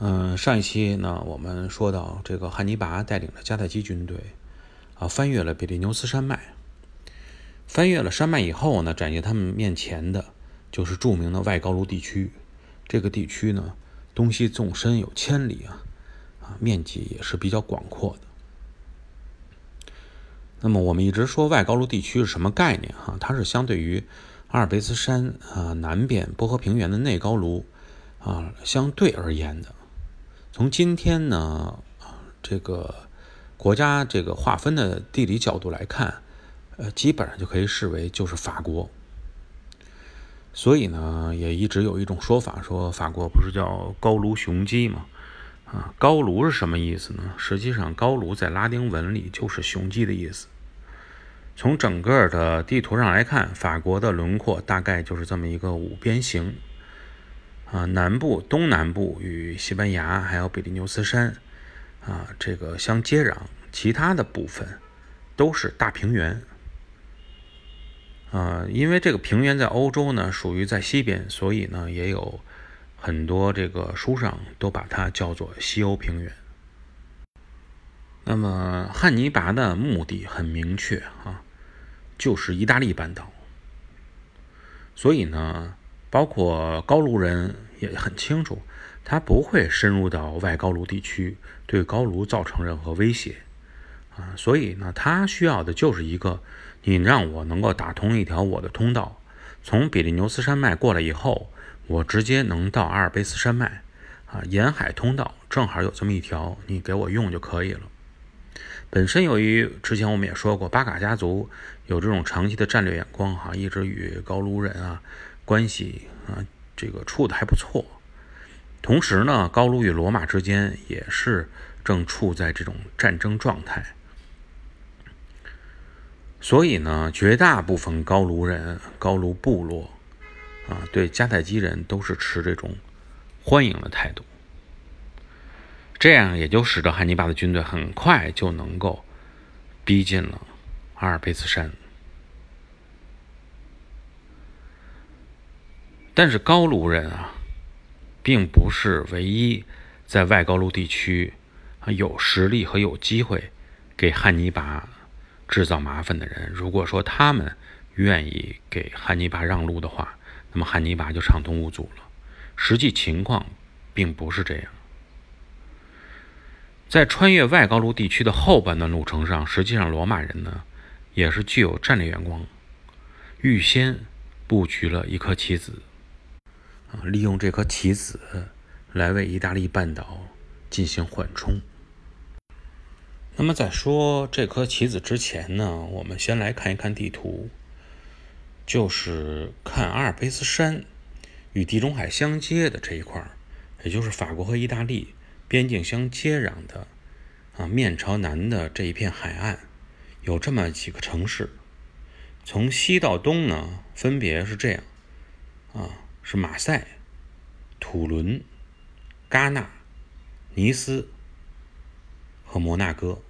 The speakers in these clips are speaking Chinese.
嗯，上一期呢，我们说到这个汉尼拔带领着迦太基军队啊，翻越了比利牛斯山脉。翻越了山脉以后呢，展现他们面前的就是著名的外高卢地区。这个地区呢，东西纵深有千里啊，啊，面积也是比较广阔的。那么我们一直说外高卢地区是什么概念哈？它是相对于阿尔卑斯山啊南边波河平原的内高卢啊相对而言的。从今天呢，这个国家这个划分的地理角度来看，呃，基本上就可以视为就是法国。所以呢，也一直有一种说法，说法国不是叫高卢雄鸡吗？啊，高卢是什么意思呢？实际上，高卢在拉丁文里就是雄鸡的意思。从整个的地图上来看，法国的轮廓大概就是这么一个五边形。啊，南部、东南部与西班牙还有比利牛斯山，啊，这个相接壤，其他的部分都是大平原。啊，因为这个平原在欧洲呢属于在西边，所以呢也有很多这个书上都把它叫做西欧平原。那么汉尼拔的目的很明确啊，就是意大利半岛。所以呢。包括高卢人也很清楚，他不会深入到外高卢地区，对高卢造成任何威胁啊。所以呢，他需要的就是一个，你让我能够打通一条我的通道，从比利牛斯山脉过来以后，我直接能到阿尔卑斯山脉啊，沿海通道正好有这么一条，你给我用就可以了。本身由于之前我们也说过，巴卡家族有这种长期的战略眼光哈，一直与高卢人啊。关系啊，这个处的还不错。同时呢，高卢与罗马之间也是正处在这种战争状态，所以呢，绝大部分高卢人、高卢部落啊，对迦太基人都是持这种欢迎的态度。这样也就使得汉尼拔的军队很快就能够逼近了阿尔卑斯山。但是高卢人啊，并不是唯一在外高卢地区啊有实力和有机会给汉尼拔制造麻烦的人。如果说他们愿意给汉尼拔让路的话，那么汉尼拔就畅通无阻了。实际情况并不是这样。在穿越外高卢地区的后半段路程上，实际上罗马人呢也是具有战略眼光，预先布局了一颗棋子。利用这颗棋子来为意大利半岛进行缓冲。那么在说这颗棋子之前呢，我们先来看一看地图，就是看阿尔卑斯山与地中海相接的这一块也就是法国和意大利边境相接壤的啊面朝南的这一片海岸，有这么几个城市，从西到东呢，分别是这样啊。是马赛、土伦、戛纳、尼斯和摩纳哥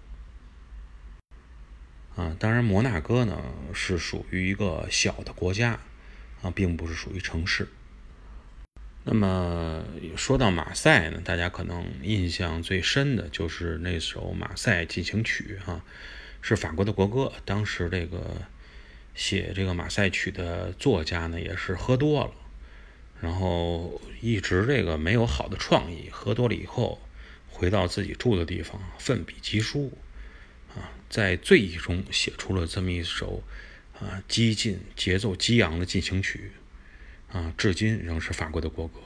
啊。当然，摩纳哥呢是属于一个小的国家啊，并不是属于城市。那么说到马赛呢，大家可能印象最深的就是那首《马赛进行曲》啊，是法国的国歌。当时这个写这个马赛曲的作家呢，也是喝多了。然后一直这个没有好的创意，喝多了以后回到自己住的地方，奋笔疾书，啊，在醉意中写出了这么一首啊激进、节奏激昂的进行曲，啊，至今仍是法国的国歌。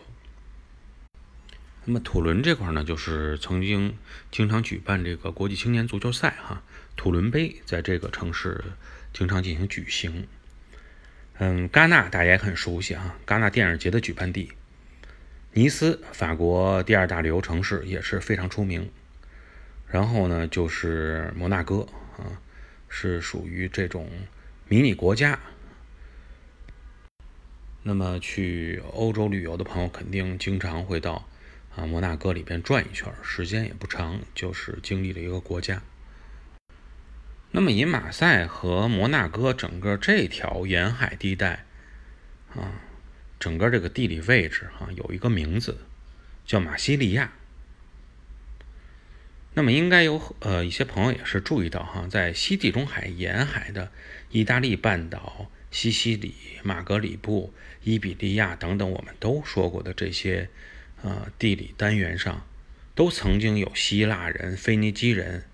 那么土伦这块呢，就是曾经经常举办这个国际青年足球赛哈，土伦杯在这个城市经常进行举行。嗯，戛纳大家也很熟悉啊，戛纳电影节的举办地。尼斯，法国第二大旅游城市，也是非常出名。然后呢，就是摩纳哥啊，是属于这种迷你国家。那么去欧洲旅游的朋友，肯定经常会到啊摩纳哥里边转一圈，时间也不长，就是经历了一个国家。那么，以马赛和摩纳哥整个这条沿海地带啊，整个这个地理位置哈，有一个名字叫马西利亚。那么应该有呃一些朋友也是注意到哈，在西地中海沿海的意大利半岛、西西里、马格里布、伊比利亚等等，我们都说过的这些呃地理单元上，都曾经有希腊人、腓尼基人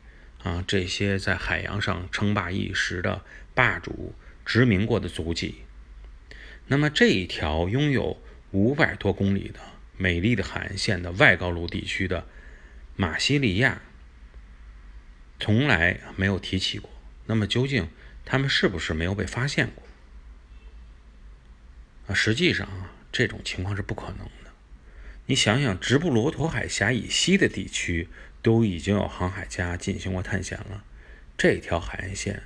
啊这些在海洋上称霸一时的霸主殖民过的足迹。那么这一条拥有五百多公里的美丽的海岸线的外高卢地区的马西利亚。从来没有提起过。那么究竟他们是不是没有被发现过？啊，实际上啊，这种情况是不可能的。你想想，直布罗陀海峡以西的地区都已经有航海家进行过探险了，这条海岸线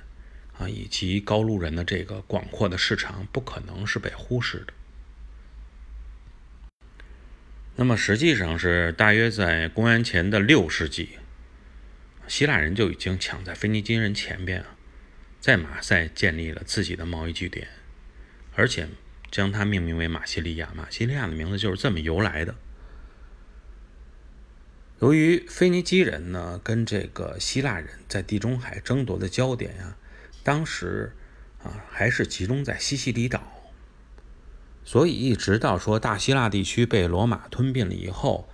啊，以及高卢人的这个广阔的市场，不可能是被忽视的。那么实际上是大约在公元前的六世纪。希腊人就已经抢在腓尼基人前边啊，在马赛建立了自己的贸易据点，而且将它命名为马西利亚。马西利亚的名字就是这么由来的。由于腓尼基人呢跟这个希腊人在地中海争夺的焦点呀，当时啊还是集中在西西里岛，所以一直到说大希腊地区被罗马吞并了以后，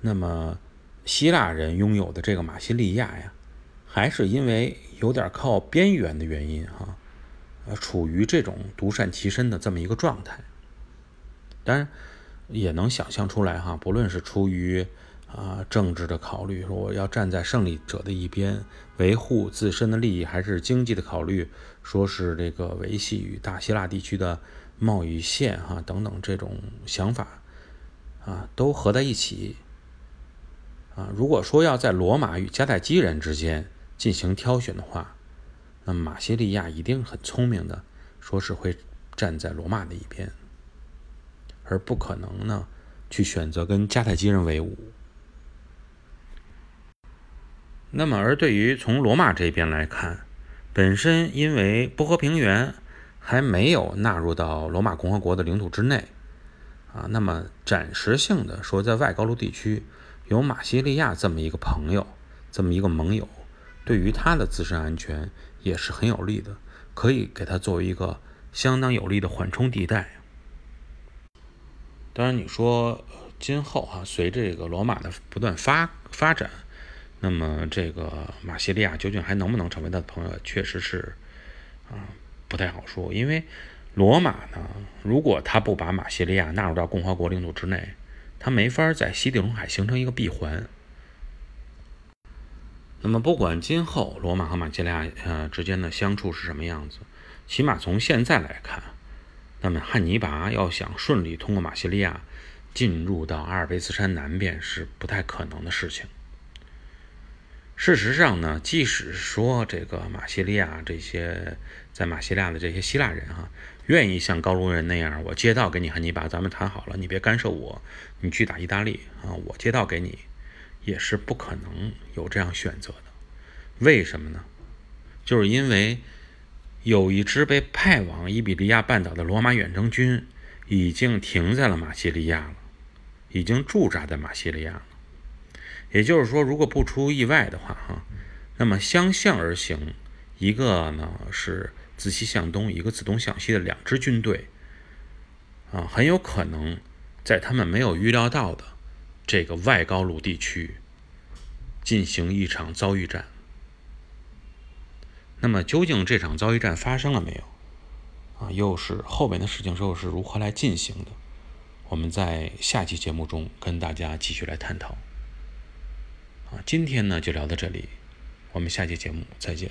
那么。希腊人拥有的这个马西利亚呀，还是因为有点靠边缘的原因哈，呃，处于这种独善其身的这么一个状态。当然，也能想象出来哈，不论是出于啊政治的考虑，说我要站在胜利者的一边，维护自身的利益，还是经济的考虑，说是这个维系与大希腊地区的贸易线哈等等这种想法啊，都合在一起。啊，如果说要在罗马与迦太基人之间进行挑选的话，那马西利亚一定很聪明的，说是会站在罗马的一边，而不可能呢去选择跟迦太基人为伍。那么，而对于从罗马这边来看，本身因为波河平原还没有纳入到罗马共和国的领土之内，啊，那么暂时性的说在外高卢地区。有马西利亚这么一个朋友，这么一个盟友，对于他的自身安全也是很有利的，可以给他作为一个相当有利的缓冲地带。当然，你说今后哈，随着这个罗马的不断发发展，那么这个马西利亚究竟还能不能成为他的朋友，确实是啊不太好说。因为罗马呢，如果他不把马西利亚纳入到共和国领土之内，他没法在西地中海形成一个闭环。那么，不管今后罗马和马其利亚呃之间的相处是什么样子，起码从现在来看，那么汉尼拔要想顺利通过马西利亚进入到阿尔卑斯山南边是不太可能的事情。事实上呢，即使说这个马西利亚这些在马西利亚的这些希腊人哈，愿意像高卢人那样，我借道给你汉尼拔，咱们谈好了，你别干涉我，你去打意大利啊，我借道给你，也是不可能有这样选择的。为什么呢？就是因为有一支被派往伊比利亚半岛的罗马远征军已经停在了马西利亚了，已经驻扎在马西利亚了。也就是说，如果不出意外的话，哈，那么相向而行，一个呢是自西向东，一个自东向西的两支军队，啊，很有可能在他们没有预料到的这个外高卢地区进行一场遭遇战。那么，究竟这场遭遇战发生了没有？啊，又是后面的事情又是如何来进行的？我们在下期节目中跟大家继续来探讨。啊，今天呢就聊到这里，我们下期节目再见。